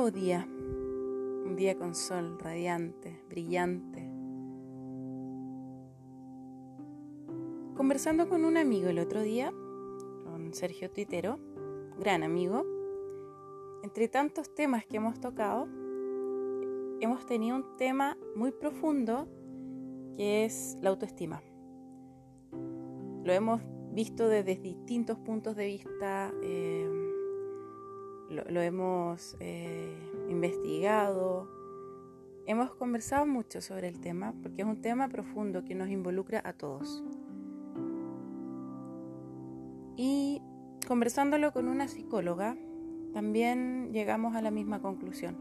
nuevo día, un día con sol radiante, brillante. Conversando con un amigo el otro día, con Sergio Titero, gran amigo, entre tantos temas que hemos tocado, hemos tenido un tema muy profundo que es la autoestima. Lo hemos visto desde distintos puntos de vista. Eh, lo, hemos eh, investigado, hemos conversado mucho sobre el tema porque es un tema profundo que nos involucra a todos. Y conversándolo con una psicóloga, también llegamos a la misma conclusión.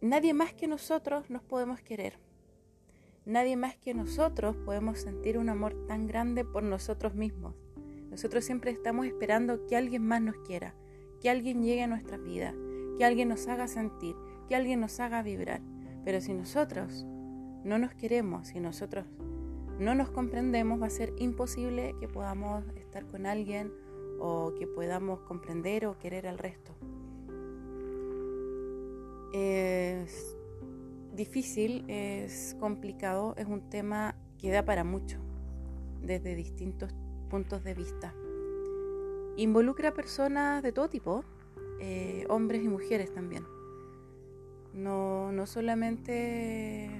Nadie más que nosotros nos podemos querer. Nadie más que nosotros podemos sentir un amor tan grande por nosotros mismos. Nosotros siempre estamos esperando que alguien más nos quiera, que alguien llegue a nuestra vida, que alguien nos haga sentir, que alguien nos haga vibrar. Pero si nosotros no nos queremos, si nosotros no nos comprendemos, va a ser imposible que podamos estar con alguien o que podamos comprender o querer al resto. Es difícil, es complicado, es un tema que da para mucho desde distintos puntos de vista. Involucra personas de todo tipo, eh, hombres y mujeres también. No, no solamente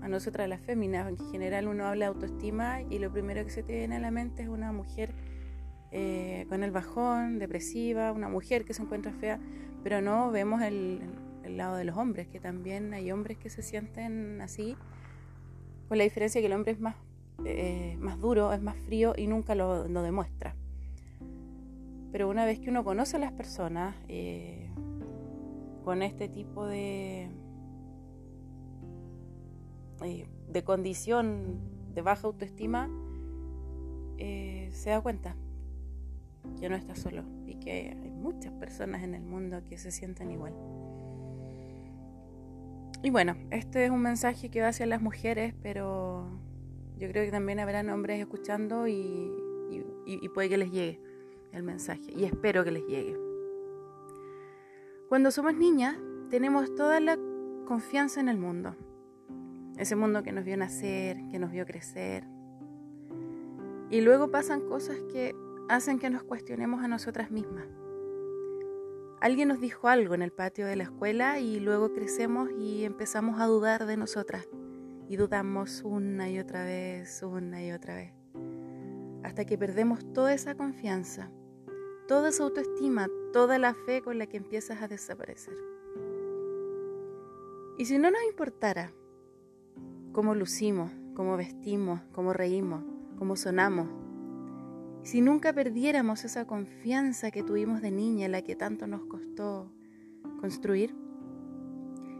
a nosotras las féminas, en general uno habla de autoestima y lo primero que se te viene a la mente es una mujer eh, con el bajón, depresiva, una mujer que se encuentra fea, pero no vemos el, el lado de los hombres, que también hay hombres que se sienten así, con la diferencia que el hombre es más eh, más duro, es más frío y nunca lo, demuestra. Pero una vez que uno conoce a las personas eh, con este tipo de, eh, de condición de baja autoestima, se da cuenta que no está solo y que hay muchas personas en el mundo que se sienten igual. Y bueno, este es un mensaje que va hacia las mujeres, pero yo creo que también habrán hombres escuchando y, puede que les llegue el mensaje. Y espero que les llegue. Cuando somos niñas, tenemos toda la confianza en el mundo. Ese mundo que nos vio nacer, que nos vio crecer. Y luego pasan cosas que hacen que nos cuestionemos a nosotras mismas. Alguien nos dijo algo en el patio de la escuela y luego crecemos y empezamos a dudar de nosotras y dudamos una y otra vez, una y otra vez, hasta que perdemos toda esa confianza, toda esa autoestima, toda la fe con la que empiezas a desaparecer. Y si no nos importara cómo lucimos, cómo vestimos, cómo reímos, cómo sonamos, si nunca perdiéramos esa confianza que tuvimos de niña, la que tanto nos costó construir,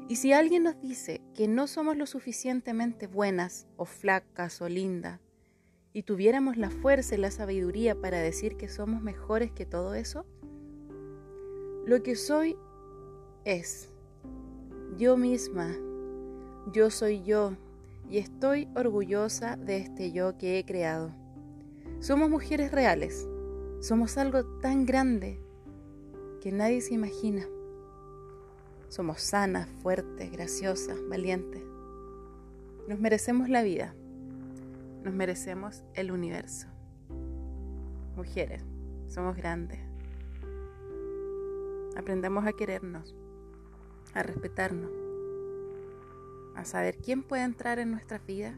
y si alguien nos dice que no somos lo suficientemente buenas o flacas o lindas, y tuviéramos la fuerza y la sabiduría para decir que somos mejores que todo eso, lo que soy es yo misma, yo soy yo y estoy orgullosa de este yo que he creado. Somos mujeres reales, somos algo tan grande que nadie se imagina. Somos sanas, fuertes, graciosas, valientes. Nos merecemos la vida. Nos merecemos el universo. Mujeres, somos grandes. Aprendamos a querernos, a respetarnos, a saber quién puede entrar en nuestra vida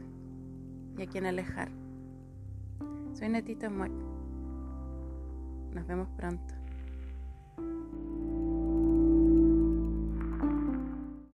y a quién alejar. Soy Netita Mueck. Nos vemos pronto.